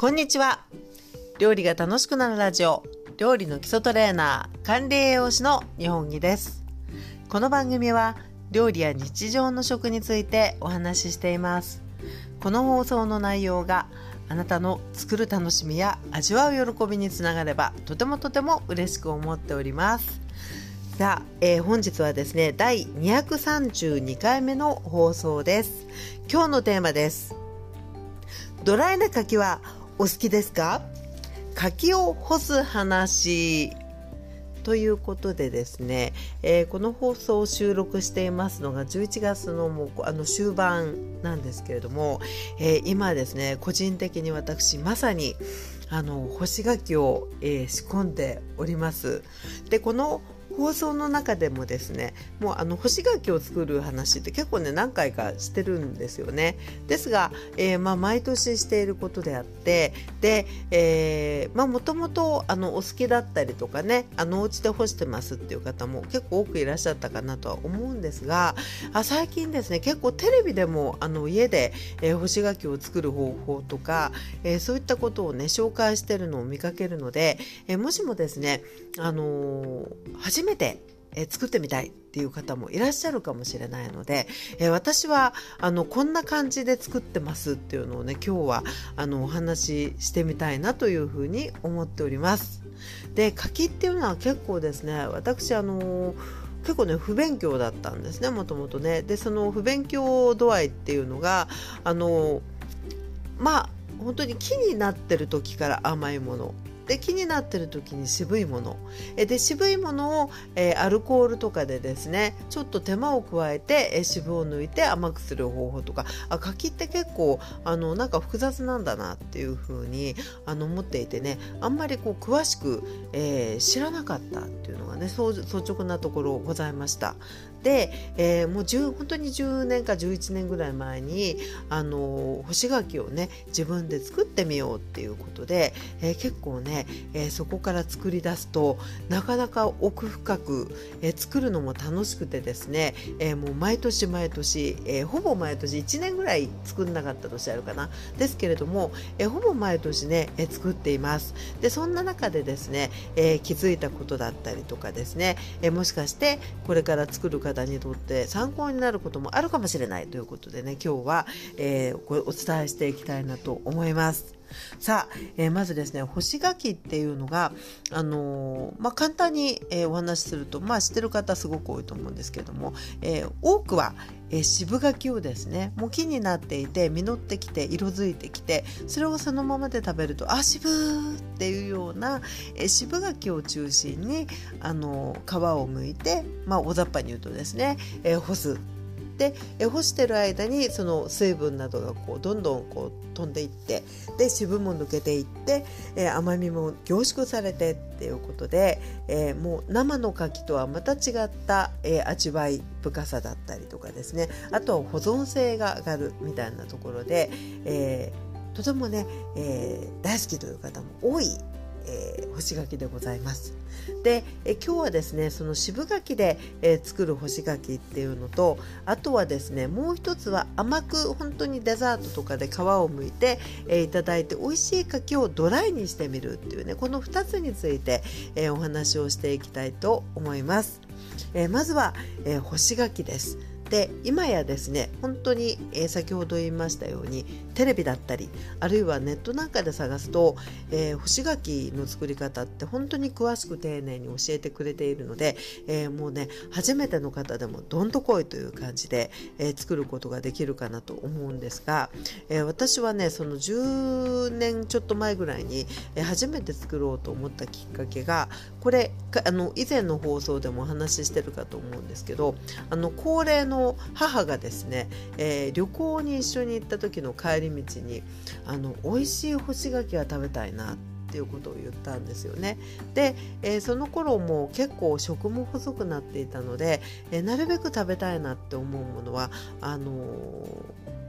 こんにちは。料理が楽しくなるラジオ。料理の基礎トレーナー管理栄養士の日本木です。この番組は料理や日常の食についてお話ししています。この放送の内容があなたの作る楽しみや味わう喜びにつながればとてもとても嬉しく思っております。さあ、えー、本日はですね第232回目の放送です。今日のテーマです。ドライな柿はお好きですか？柿を干す話ということでですね、えー、この放送を収録していますのが11月のもうあの終盤なんですけれども、えー、今ですね個人的に私まさにあの干し柿を、えー、仕込んでおります。でこの放送の中でもですねもうあの干し柿を作る話って結構ね何回かしてるんですよね。ですが、えー、まあ、毎年していることであってで、え、まあもともとあのお好きだったりとかねあのお家で干してますっていう方も結構多くいらっしゃったかなとは思うんですがあ最近ですね結構テレビでもあの家で、えー、干し柿を作る方法とか、えそういったことをね紹介してるのを見かけるので、えもしもですねあの初めめて、え作ってみたいっていう方もいらっしゃるかもしれないので、え私はあのこんな感じで作ってますっていうのをね今日はあのお話ししてみたいなというふうに思っております。で柿っていうのは結構ですね私あの結構ね不勉強だったんですねもともとね。でその不勉強度合いっていうのがあのまあ本当に木になってる時から甘いもので気になってる時に渋いもので渋いものを、えー、アルコールとかでですねちょっと手間を加えて、えー、渋を抜いて甘くする方法とかあ柿って結構あのなんか複雑なんだなっていうふうにあの思っていてねあんまりこう詳しく、えー、知らなかったっていうのがね率直なところございました。で、えー、もう10本当に10年か11年ぐらい前にあの干し柿をね自分で作ってみようっていうことで、えー、結構ね、えー、そこから作り出すとなかなか奥深く、え作るのも楽しくてですね、えもう毎年毎年、えほぼ毎年1年ぐらい作んなかった年あるかな。ですけれども、えほぼ毎年ね、え作っています。でそんな中でですね、え気づいたことだったりとかですね、えもしかしてこれから作る方にとって参考になることもあるかもしれないということでね今日は、えー、お伝えしていきたいなと思います。さあ、えー、まずですね干し柿っていうのが、あのー、まあ、簡単に、えー、お話しすると、まあ、知ってる方すごく多いと思うんですけども、え多くは、え渋柿をですねもう木になっていて実ってきて色づいてきてそれをそのままで食べるとあ渋っていうような、え渋柿を中心に、あの皮をむいて、まあ、大雑把に言うとですね、え干すで干してる間にその水分などがこうどんどんこう飛んでいってで渋も抜けていって、えー、甘みも凝縮されてっていうことで、えー、もう生の牡蠣とはまた違った、えー、味わい深さだったりとかですね。あとは保存性が上がるみたいなところで、えとてもね、え大好きという方も多いえー、干し柿でございます。で、え今日はですねその渋柿で、えー、作る干し柿っていうのとあとはですねもう一つは甘く本当にデザートとかで皮を剥いて、えー、いただいて美味しい柿をドライにしてみるっていうねこの2つについて、えお話をしていきたいと思います。えまずは、え干し柿です。で今やですね本当に、えー、先ほど言いましたようにテレビだったりあるいはネットなんかで探すと、えー、干し柿の作り方って本当に詳しく丁寧に教えてくれているので、えー、もうね初めての方でもどんとこいという感じで、え作ることができるかなと思うんですが、え私はねその10年ちょっと前ぐらいに、え初めて作ろうと思ったきっかけがこれあの以前の放送でもお話ししてるかと思うんですけどあの高齢のの母がですね、えー、旅行に一緒に行った時の帰り道にあの美味しい干し柿が食べたいなっていうことを言ったんですよね。で、えー、その頃も結構食も細くなっていたので、えー、なるべく食べたいなって思うものはあの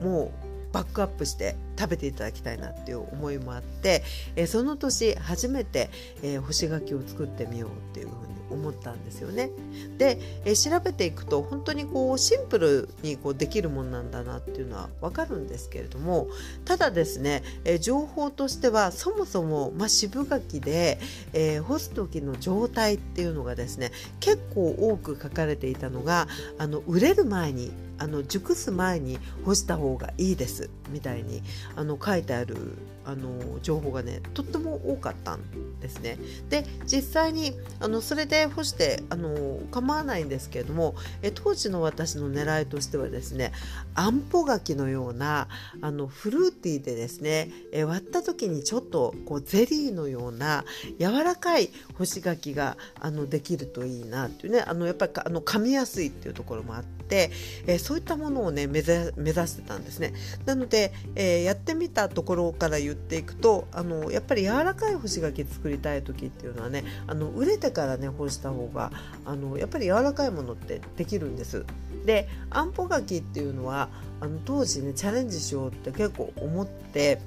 ー、もうバックアップして食べていただきたいなっていう思いもあって、え、その年初めて、え、干し柿を作ってみようっていうふうに思ったんですよね。で、え調べていくと本当にこうシンプルにこうできるもんなんだなっていうのは分かるんですけれどもただですね、え情報としてはそもそも、まあ、渋柿で、えー、干す時の状態っていうのがですね結構多く書かれていたのがあの売れる前にあの熟す前に干した方がいいですみたいにあの書いてあるあの情報がねとっても多かったんですね。で実際にあのそれで干してあの構わないんですけれどもえ当時の私の狙いとしてはですねあんぽ柿のようなあのフルーティーでですねえ割った時にちょっとこうゼリーのような柔らかい干し柿があのできるといいなっていうねあのやっぱりあの噛みやすいっていうところもあって、えそういったものをね目指してたんですね。なので、えー、やってみたところから言っていくとあのやっぱり柔らかい干し柿作りたい時っていうのはねあの売れてからね干した方があのやっぱり柔らかいものってできるんです。であんぽ柿っていうのはあの当時ねチャレンジしようって結構思って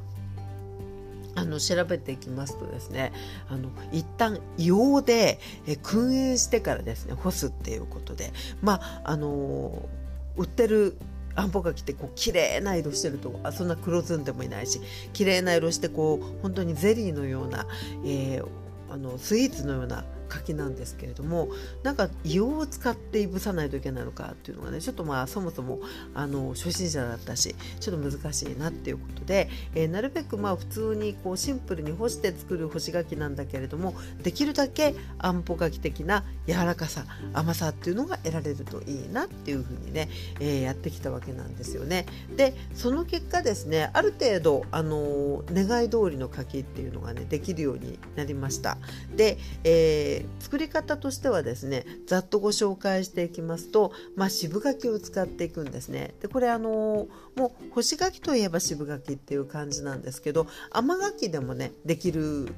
あの調べていきますとですねあの一旦硫黄でえ燻煙してからですね干すっていうことでまああの売ってるあんぽ柿ってこう綺麗な色してるとあそんな黒ずんでもいないし綺麗な色してこう本当にゼリーのような、えー、あのスイーツのような柿なんですけれどもなんか硫黄を使っていぶさないといけないのかっていうのがねちょっとまあそもそもあの初心者だったしちょっと難しいなっていうことで、えー、なるべくまあ普通にこうシンプルに干して作る干し柿なんだけれどもできるだけあんぽ柿的な柔らかさ甘さっていうのが得られるといいなっていうふうにね、えー、やってきたわけなんですよね。でその結果ですねある程度あの願い通りの柿っていうのがねできるようになりました。で、えー作り方としてはですねざっとご紹介していきますと、まあ、渋柿を使っていくんですね。でこれあのもう干し柿といえば渋柿っていう感じなんですけど甘柿でもねできる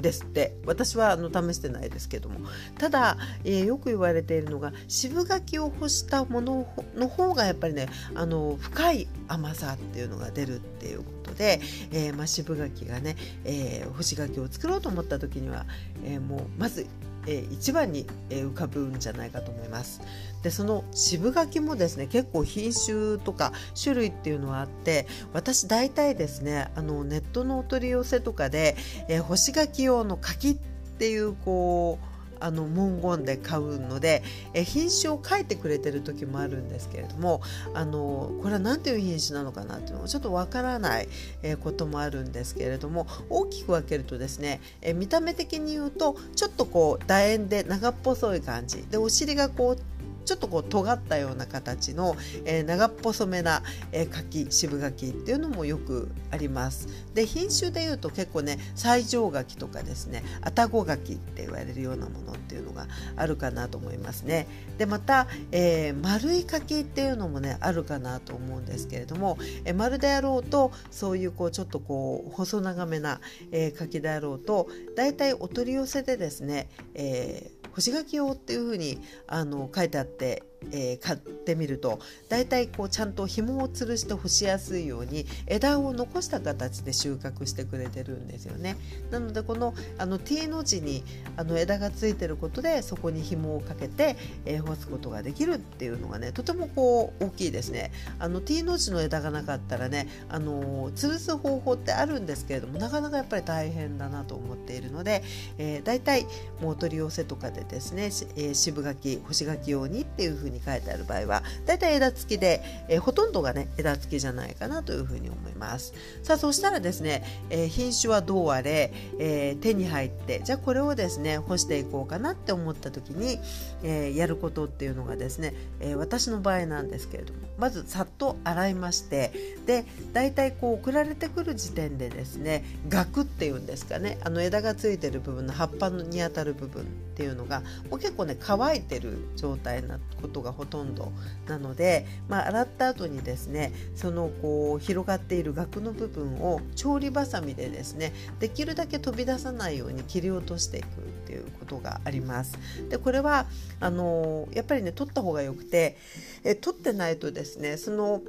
ですって。私はあの試してないですけども。ただ、えー、よく言われているのが渋柿を干したものの方がやっぱりねあの深い甘さっていうのが出るっていうことで、えーまあ、渋柿がね、えー、干し柿を作ろうと思った時には、え、もうまずえー、一番に、えー、浮かぶんじゃないかと思います。でその渋柿もですね結構品種とか種類っていうのはあって私大体ですねあのネットのお取り寄せとかで、えー、干し柿用の柿っていうこうあの文言で買うのでえ品種を書いてくれてる時もあるんですけれどもあのこれは何ていう品種なのかなっていうのがちょっとわからないえこともあるんですけれども大きく分けるとですねえ見た目的に言うとちょっとこう楕円で長っぽそい感じ。でお尻がこうちょっとこう尖ったような形の、えー、長っぽめな、えー、柿渋柿っていうのもよくあります。で品種でいうと結構ね西条柿とかですね愛宕柿って言われるようなものっていうのがあるかなと思いますね。でまた、えー、丸い柿っていうのもねあるかなと思うんですけれども、えー、丸であろうとそういうこうちょっとこう細長めな、えー、柿であろうとだいたいお取り寄せでですね、えー干し柿用っていうふうにあの書いてあってえー、買ってみると大体こうちゃんと紐を吊るして干しやすいように枝を残した形で収穫してくれてるんですよね。なのでこのあの T の字にあの枝がついてることでそこに紐をかけて、えー、干すことができるっていうのがねとてもこう大きいですね。あの T の字の枝がなかったらねあの吊るす方法ってあるんですけれどもなかなかやっぱり大変だなと思っているので、えー、大体もう取り寄せとかでですね、えー、渋柿干し柿用にっていうふうにに書いてある場合はだいたい枝付きで、えー、ほとんどがね枝付きじゃないかなというふうに思います。さあそしたらですね、えー、品種はどうあれ、えー、手に入ってじゃあこれをですね干していこうかなって思った時に、えやることっていうのがですね、え私の場合なんですけれどもまずさっと洗いましてでだいたいこう送られてくる時点でですねガクっていうんですかねあの枝がついてる部分の葉っぱに当たる部分っていうのがもう結構ね乾いてる状態なことがほとんどなので、まあ、洗った後にですねそのこう広がっている額の部分を調理ばさみでですねできるだけ飛び出さないように切り落としていくっていうことがあります。でこれはあのやっぱりね取った方がよくてえ取ってないとですねその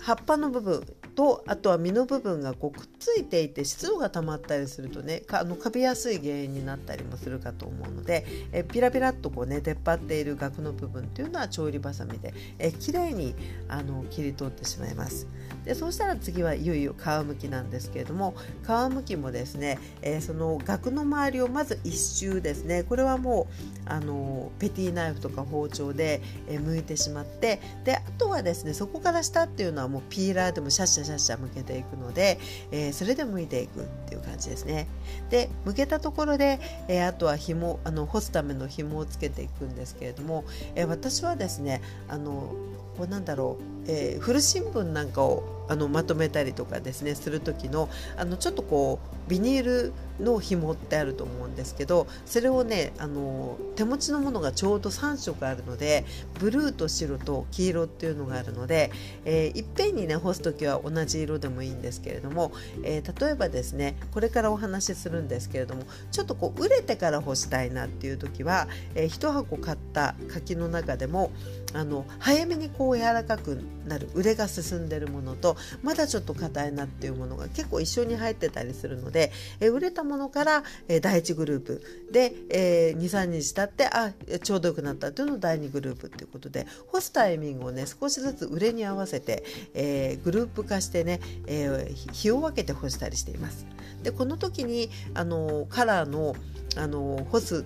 葉っぱの部分とあとは身の部分がこうくっついていて湿度が溜まったりするとねかあのカビやすい原因になったりもするかと思うのでえピラピラっとこうね出っ張っているガクの部分っていうのは調理ばさみでえきれいにあの切り取ってしまいます。でそうしたら次はいよいよ皮むきなんですけれども皮むきもですね、えー、そのガクの周りをまず一周ですねこれはもうあのペティナイフとか包丁で、え、剥いてしまってであとはですねそこから下っていうのはもうピーラーでもシャッシャシャッシャ向けていくので、えー、それで剥いていくっていう感じですね。で剥けたところで、えー、あとは紐あの干すための紐をつけていくんですけれども、えー、私はですねあのこうなんだろう、えー、古新聞なんかをあのまとめたりとかですねする時のあのちょっとこうビニールの紐ってあると思うんですけどそれをねあの手持ちのものがちょうど3色あるのでブルーと白と黄色っていうのがあるので、えー、いっぺんにね干す時は同じ色でもいいんですけれども、えー、例えばですねこれからお話しするんですけれどもちょっとこう熟れてから干したいなっていう時は、えー、1箱買った柿の中でもあの早めにこう柔らかくなる腕が進んでるものとまだちょっと硬いなっていうものが結構一緒に入ってたりするので、え売れたものから、え第1グループで、えー、23日経ってあちょうどよくなったっていうのを第2グループっていうことで干すタイミングをね少しずつ売れに合わせて、えー、グループ化してね、えー、日を分けて干したりしています。でこの時にあのカラーのあの干す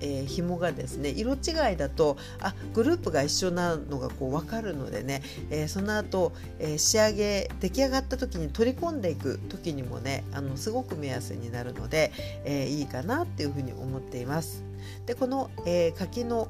えー、紐がですね色違いだとあグループが一緒なのがこう分かるのでね、えー、その後、えー、仕上げ出来上がった時に取り込んでいく時にもねあのすごく目安になるので、え、いいかなっていうふうに思っています。でこの、え、柿の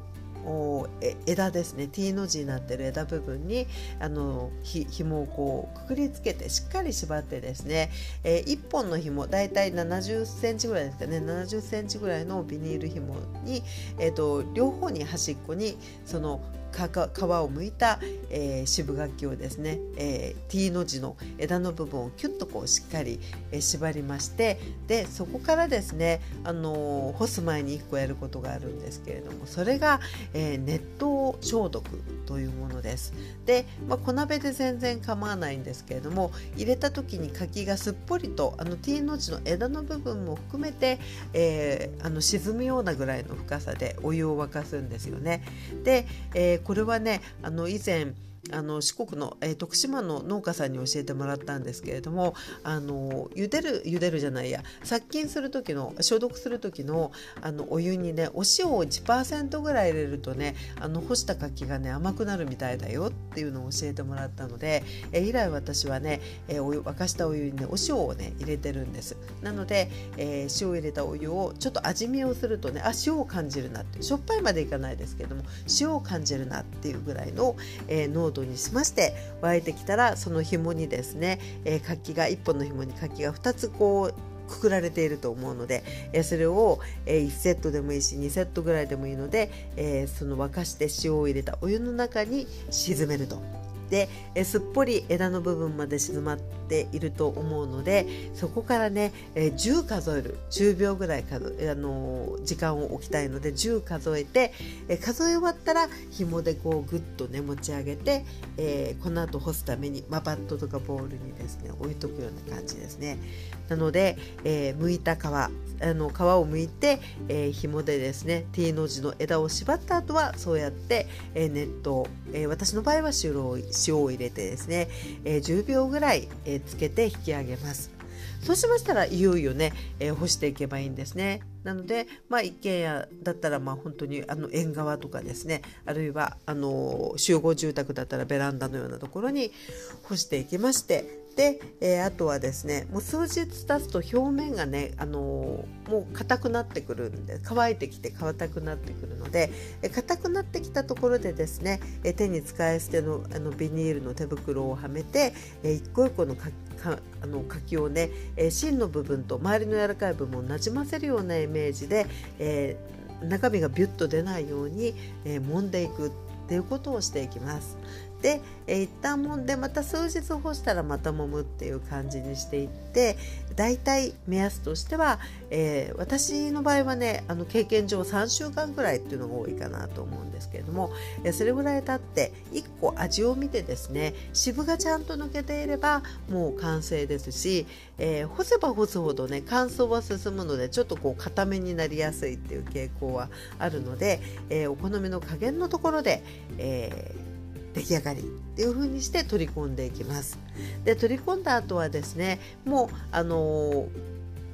枝ですね。T の字になってる枝部分にあのひ紐をこうくくりつけてしっかり縛ってですね、えー、1本の紐だいたい70センチぐらいですかね。70センチぐらいのビニール紐に、えーと、両方に端っこにその皮をむいた、えー、渋柿をですね、えー、T の字の枝の部分をキュッとこうしっかり、えー、縛りましてでそこからですね、あの干す前に1個やることがあるんですけれどもそれが、え熱湯消毒というものです。で、まあ、小鍋で全然構わないんですけれども入れた時に柿がすっぽりとあの T の字の枝の部分も含めて、えあの沈むようなぐらいの深さでお湯を沸かすんですよね。で、えこれはねあの以前あの四国の、えー、徳島の農家さんに教えてもらったんですけれどもあの茹でる茹でるじゃないや殺菌する時の消毒する時のあのお湯にねお塩を1%ぐらい入れるとねあの干した柿がね甘くなるみたいだよっていうのを教えてもらったので、えー、以来私はね、えー、お湯沸かしたお湯にねお塩をね入れてるんです。なので、えー、塩を入れたお湯をちょっと味見をするとねあ塩を感じるなってしょっぱいまでいかないですけども塩を感じるなっていうぐらいの、えー、濃度にしまして沸いてきたらその紐にですね、えー、柿が1本の紐に柿が2つこうくくられていると思うので、えそれを、え1セットでもいいし2セットぐらいでもいいので、えその沸かして塩を入れたお湯の中に沈めると。でえすっぽり枝の部分まで静まっていると思うのでそこからね、え10数える10秒ぐらい数あの時間を置きたいので10数えて、え数え終わったら紐でこうグッとね持ち上げて、えー、この後干すために、まあ、バットとかボウルにですね置いとくような感じですね。なので、えー、剥いた皮あの皮を剥いて、えー、紐でですね T の字の枝を縛った後はそうやって、えー、熱湯、えー、私の場合は塩を塩を入れてですね、えー、10秒ぐらい、えー、つけて引き上げます。そうしましたらいよいよね、えー、干していけばいいんですね。なので、まあ、一軒家だったらまあ本当にあの縁側とかですねあるいはあの集合住宅だったらベランダのようなところに干していきましてで、えー、あとはですねもう数日経つと表面がね、あのー、もう硬くなってくるんで乾いてきて硬くなってくるので硬、えー、くなってきたところでですね、え手に使い捨てのあのビニールの手袋をはめて、え一個一個のかかあの柿をね、え芯の部分と周りの柔らかい部分をなじませるようなイメージで、え中身がビュッと出ないように、え揉んでいくっていうことをしていきます。で、えー、一旦揉んでまた数日干したらまた揉むっていう感じにしていってだいたい目安としては、えー、私の場合はねあの経験上3週間ぐらいっていうのが多いかなと思うんですけれども、え、それぐらい経って1個味を見てですね渋がちゃんと抜けていればもう完成ですし、えー、干せば干すほどね乾燥は進むのでちょっとこう固めになりやすいっていう傾向はあるので、えー、お好みの加減のところで、えー、出来上がりっていう風にして取り込んでいきます。で取り込んだ後はですねもうあの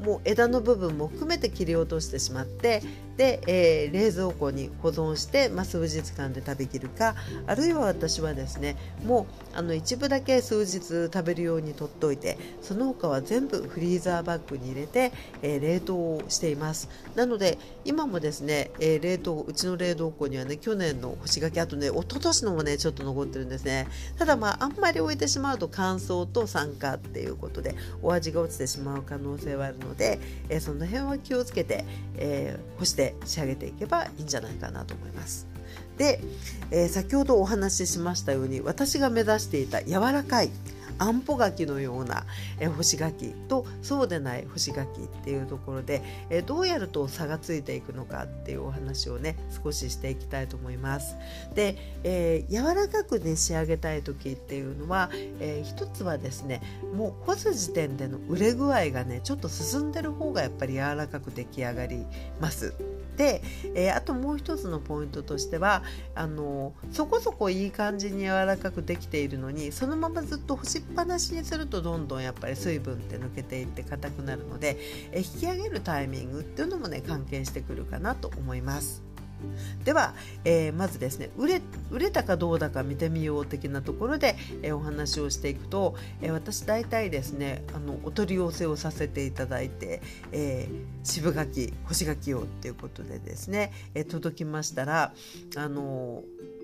もう枝の部分も含めて切り落としてしまってで、えー、冷蔵庫に保存して、まあ、数日間で食べきるかあるいは私はですねもうあの一部だけ数日食べるようにとっておいてその他は全部フリーザーバッグに入れて、えー、冷凍をしています。なので今もですね、えー、冷凍うちの冷凍庫にはね去年の干し柿あとね一昨年のもねちょっと残ってるんですね。ただまああんまり置いてしまうと乾燥と酸化っていうことでお味が落ちてしまう可能性はあるので、えその辺は気をつけて、え干して仕上げていけばいいんじゃないかなと思います。で、えー、先ほどお話ししましたように私が目指していた柔らかいあんぽ柿のような、え干し柿とそうでない干し柿っていうところで、えどうやると差がついていくのかっていうお話をね少ししていきたいと思います。で、えー、柔らかくね仕上げたい時っていうのは、えー、一つはですねもう干す時点での売れ具合がねちょっと進んでる方がやっぱり柔らかく出来上がります。で、えー、あともう一つのポイントとしてはあのそこそこいい感じに柔らかくできているのにそのままずっと干しっぱなしにするとどんどんやっぱり水分って抜けていって硬くなるので、えー、引き上げるタイミングっていうのもね関係してくるかなと思います。では、えー、まずですね売れ売れたかどうだか見てみよう的なところで、えー、お話をしていくと、えー、私大体ですねあのお取り寄せをさせていただいて、え渋柿干し柿をっていうことでですね、え届きましたらあの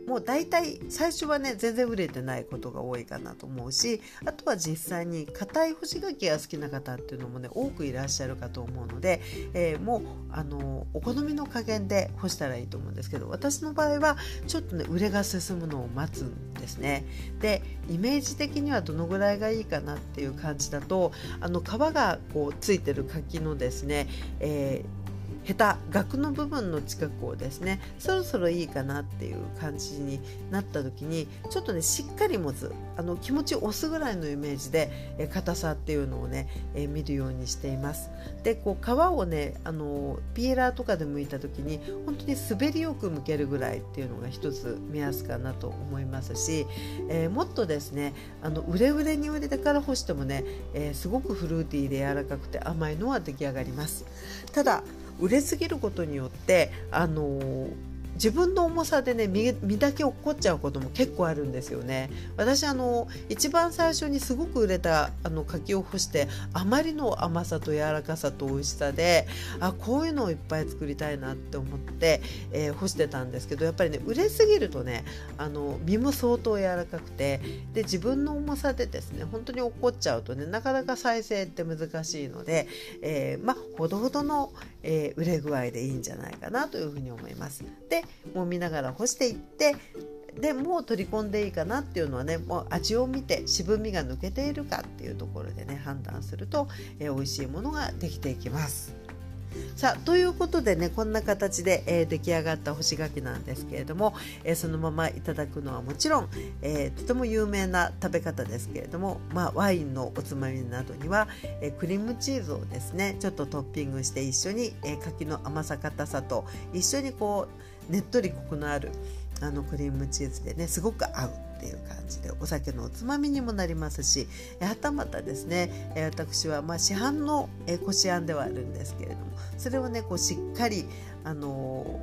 もう大体最初はね全然売れてないことが多いかなと思うしあとは実際に硬い干し柿が好きな方っていうのもね多くいらっしゃるかと思うので、えー、もうあのお好みの加減で干したらいいと思うんですけど私の場合はちょっとね売れが進むのを待つんですね。でイメージ的にはどのぐらいがいいかなっていう感じだとあの皮がこうついてる柿のですね、えーヘタ額の部分の近くをですねそろそろいいかなっていう感じになった時にちょっとねしっかり持つあの気持ちを押すぐらいのイメージでえ硬さっていうのをね、え見るようにしています。でこう皮をねあのピーラーとかで剥いた時に本当に滑りよく剥けるぐらいっていうのが一つ目安かなと思いますし、えー、もっとですねあの売れ売れに売れてから干してもね、えー、すごくフルーティーで柔らかくて甘いのは出来上がります。ただ売れすぎることによってあの自分の重さでね身だけ落っこっちゃうことも結構あるんですよね私あの一番最初にすごく売れたあの柿を干してあまりの甘さと柔らかさと美味しさであこういうのをいっぱい作りたいなって思って、えー、干してたんですけどやっぱりね売れすぎるとねあの身も相当柔らかくてで自分の重さでですね本当に落っこっちゃうとねなかなか再生って難しいので、えー、まあほどほどの、えー、売れ具合でいいんじゃないかなというふうに思います。でもみながら干していってでもう取り込んでいいかなっていうのはねもう味を見て渋みが抜けているかっていうところでね判断すると、えー、美味しいものができていきます。さあということでねこんな形で、えー、出来上がった干し柿なんですけれども、えー、そのままいただくのはもちろん、えー、とても有名な食べ方ですけれども、まあ、ワインのおつまみなどには、えクリームチーズをですねちょっとトッピングして一緒に、え柿の甘さ硬さと一緒にこうねっとりコクのあるあのクリームチーズでねすごく合うっていう感じでお酒のおつまみにもなりますしはたまたですね私はまあ市販のこしあんではあるんですけれどもそれをねこうしっかりあの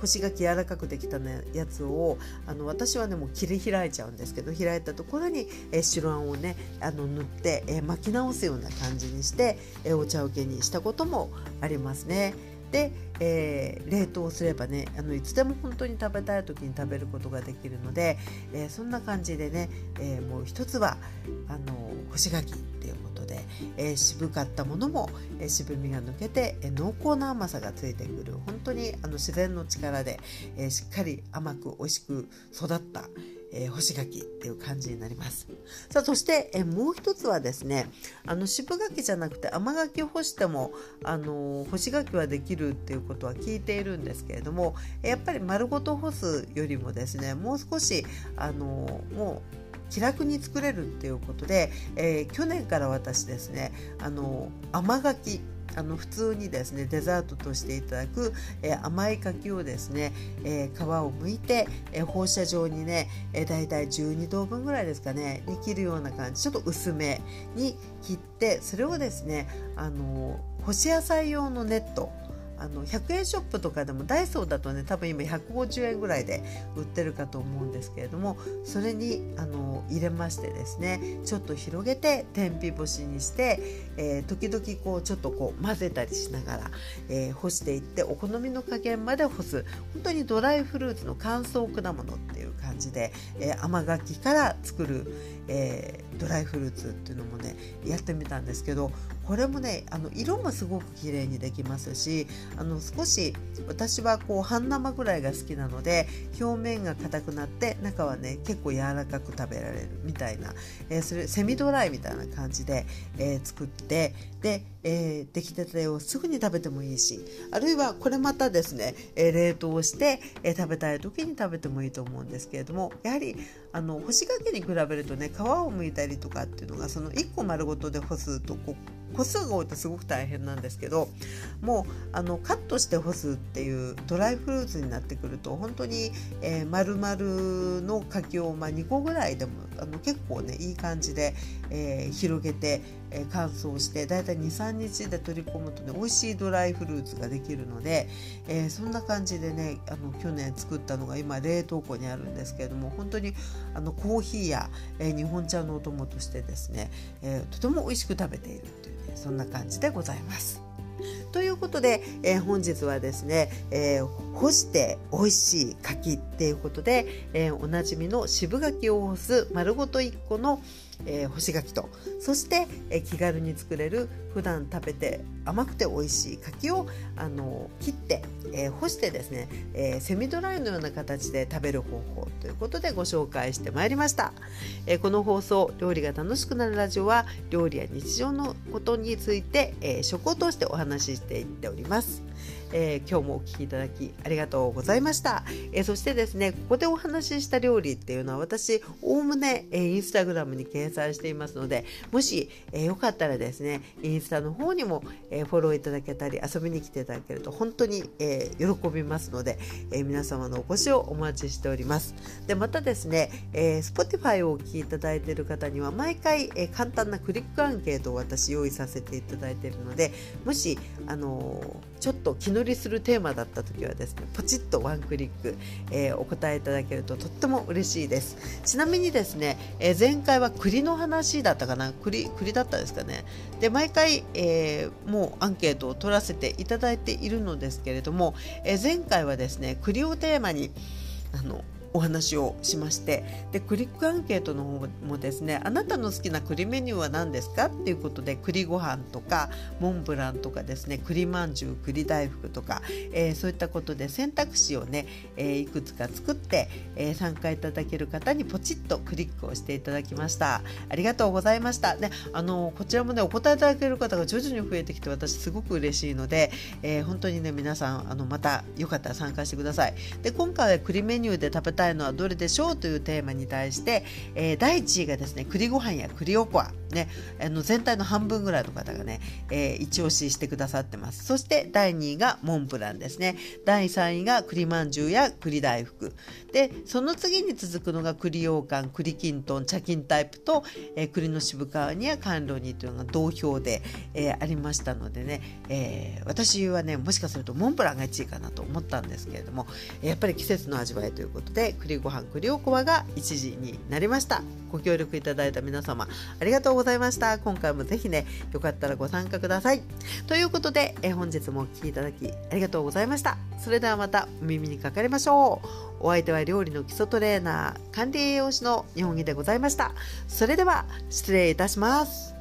干し柿柔らかくできた、ね、やつをあの私はねもう切り開いちゃうんですけど開いたところに、え白あんをねあの塗って、え巻き直すような感じにして、えお茶受けにしたこともありますね。で、えー、冷凍すればねあのいつでも本当に食べたい時に食べることができるので、えー、そんな感じでね、えー、もう一つはあの干し柿っていうことで、え、渋かったものも、え、渋みが抜けて、え、濃厚な甘さがついてくる本当にあの自然の力で、え、しっかり甘く美味しく育った、えー、干し柿っていう感じになります。さあそして、えー、もう一つはですねあの渋柿じゃなくて甘柿を干してもあの干し柿はできるっていうことは聞いているんですけれどもやっぱり丸ごと干すよりもですねもう少しあのもう気楽に作れるっていうことで、えー、去年から私ですねあの甘柿あの普通にですねデザートとしていただく、えー、甘い柿をですね、えー、皮を剥いて、えー、放射状にね、えー、大体12等分ぐらいですかねに切るような感じちょっと薄めに切ってそれをですねあの干し野菜用のネットあの100円ショップとかでもダイソーだとね多分今150円ぐらいで売ってるかと思うんですけれどもそれにあの入れましてですねちょっと広げて天日干しにして、えー、時々こうちょっとこう混ぜたりしながら、えー、干していってお好みの加減まで干す。本当にドライフルーツの乾燥果物っていう感じで、えー、甘柿から作る、えドライフルーツっていうのもねやってみたんですけどこれもねあの色もすごく綺麗にできますしあの少し私はこう半生ぐらいが好きなので表面が硬くなって中はね結構柔らかく食べられるみたいな、えー、それセミドライみたいな感じで、えー、作ってで、えー、出来たてをすぐに食べてもいいしあるいはこれまたですね、え冷凍して、え食べたい時に食べてもいいと思うんですけれどもやはりあの干し柿に比べるとね皮をむいたりとかっていうのがその1個丸ごとで干すとこう個数が多いとすごく大変なんですけどもうあのカットして干すっていうドライフルーツになってくると本当に、えー、丸々の柿を、まあ、2個ぐらいでもあの結構ねいい感じで、えー、広げて、えー、乾燥してだいたい23日で取り込むとね美味しいドライフルーツができるので、え、そんな感じでねあの去年作ったのが今冷凍庫にあるんですけれども本当にあのコーヒーや、え、日本茶のお供としてですね、え、とても美味しく食べているという、そんな感じでございます。ということで、えー、本日はですね、えー、干して美味しい柿っていうことで、えー、おなじみの渋柿を干す丸ごと1個の、えー、干し柿と。そして、えー、気軽に作れる普段食べて甘くて美味しい柿をあの切って、えー、干してですね、えセミドライのような形で食べる方法ということでご紹介してまいりました、えこの放送「料理が楽しくなるラジオは」料理や日常のことについて、え食を通してお話ししていっております。えー、今日もお聴きいただきありがとうございました、えー、そしてですねここでお話しした料理っていうのは私おおむね、えー、インスタグラムに掲載していますのでもし、えー、よかったらですねインスタの方にも、え、フォローいただけたり遊びに来ていただけると本当に、え、喜びますので、え、皆様のお越しをお待ちしております。でまたですね、え、Spotify をお聴きいただいている方には毎回、え、簡単なクリックアンケートを私用意させていただいているのでもしあのー、ちょっと気乗りするテーマだった時はですねポチッとワンクリック、えー、お答えいただけるととっても嬉しいです。ちなみにですね、えー、前回は栗の話だったかな？栗栗だったですかね？で毎回、えー、もうアンケートを取らせていただいているのですけれども、え前回はですね栗をテーマにあのお話をしまして。でクリックアンケートの方もですねあなたの好きな栗メニューは何ですかっていうことで栗ご飯とかモンブランとかですね栗まんじゅう栗大福とか、えー、そういったことで選択肢をね、えー、いくつか作って、えー、参加いただける方にポチッとクリックをしていただきました。ありがとうございました。であのこちらもねお答えいただける方が徐々に増えてきて私すごく嬉しいので、え本当にね皆さんあのまたよかったら参加してください。で今回は栗メニューで食べたいのはどれでしょうというテーマに対して、えー、第1位がですね栗ご飯や栗おこわ。ね、あの全体の半分ぐらいの方がね、えー、一押ししてくださってます。そして第2位がモンブランですね。第3位が栗まんじゅうや栗大福。でその次に続くのが栗羊羹栗きんとん茶金タイプと、えー、栗の渋皮煮や甘露煮というのが同票で、えー、ありましたのでね、えー、私はねもしかするとモンブランが1位かなと思ったんですけれどもやっぱり季節の味わいということで栗ご飯栗おこわが1位になりました。ご協力いただいた皆様ありがとうございました。今回もぜひねよかったらご参加ください。ということで、え本日もお聴きいただきありがとうございました。それではまたお耳にかかりましょう。お相手は料理の基礎トレーナー管理栄養士の日本木でございました。それでは失礼いたします。